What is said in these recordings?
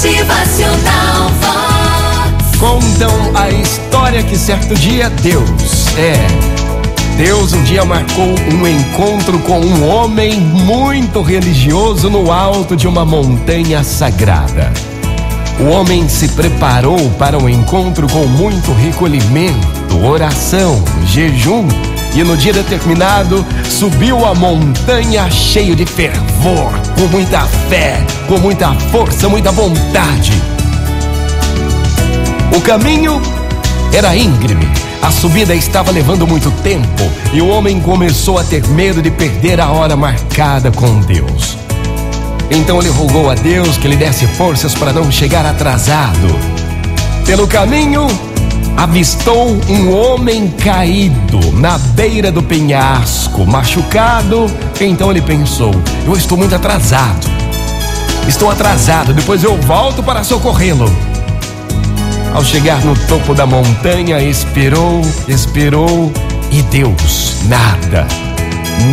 Motivacional Vox. Contam a história que certo dia Deus, é, Deus um dia marcou um encontro com um homem muito religioso no alto de uma montanha sagrada. O homem se preparou para o encontro com muito recolhimento, oração, jejum e no dia determinado subiu a montanha cheio de fervor, com muita fé, com muita força, muita vontade. O caminho era íngreme, a subida estava levando muito tempo e o homem começou a ter medo de perder a hora marcada com Deus. Então ele rogou a Deus que lhe desse forças para não chegar atrasado. Pelo caminho, avistou um homem caído na beira do penhasco, machucado. Então ele pensou: Eu estou muito atrasado. Estou atrasado, depois eu volto para socorrê-lo. Ao chegar no topo da montanha, esperou, esperou e Deus, nada,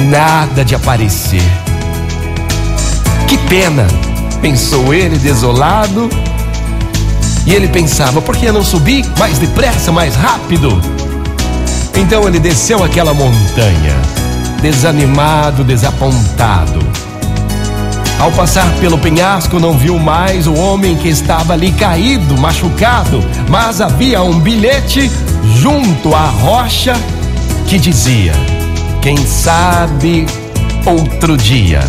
nada de aparecer. Que pena, pensou ele desolado. E ele pensava, por que não subi mais depressa, mais rápido? Então ele desceu aquela montanha, desanimado, desapontado. Ao passar pelo penhasco, não viu mais o homem que estava ali caído, machucado, mas havia um bilhete junto à rocha que dizia: Quem sabe outro dia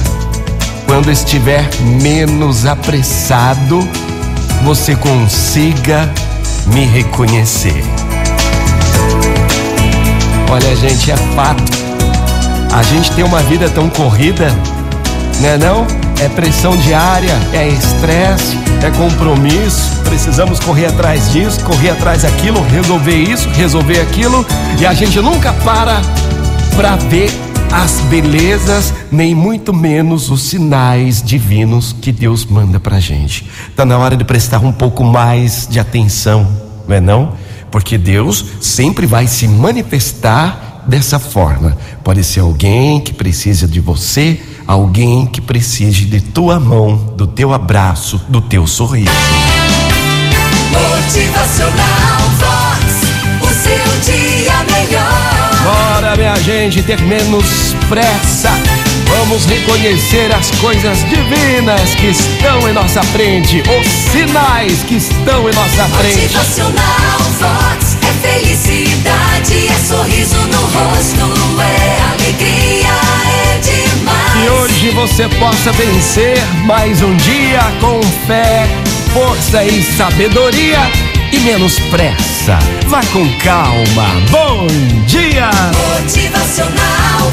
quando estiver menos apressado, você consiga me reconhecer. Olha, gente, é fato. A gente tem uma vida tão corrida, né não? É pressão diária, é estresse, é compromisso. Precisamos correr atrás disso, correr atrás daquilo, resolver isso, resolver aquilo, e a gente nunca para para ver as belezas, nem muito menos os sinais divinos que Deus manda pra gente. Tá na hora de prestar um pouco mais de atenção, não é não? Porque Deus sempre vai se manifestar dessa forma. Pode ser alguém que precisa de você, alguém que precise de tua mão, do teu abraço, do teu sorriso. Motivacional gente, ter menos pressa. Vamos reconhecer as coisas divinas que estão em nossa frente, os sinais que estão em nossa frente. Motivacional Vox. É felicidade, é sorriso no rosto, é alegria, é demais. Que hoje você possa vencer mais um dia com fé, força e sabedoria e menos pressa. Vá com calma. Bom dia! Motivacional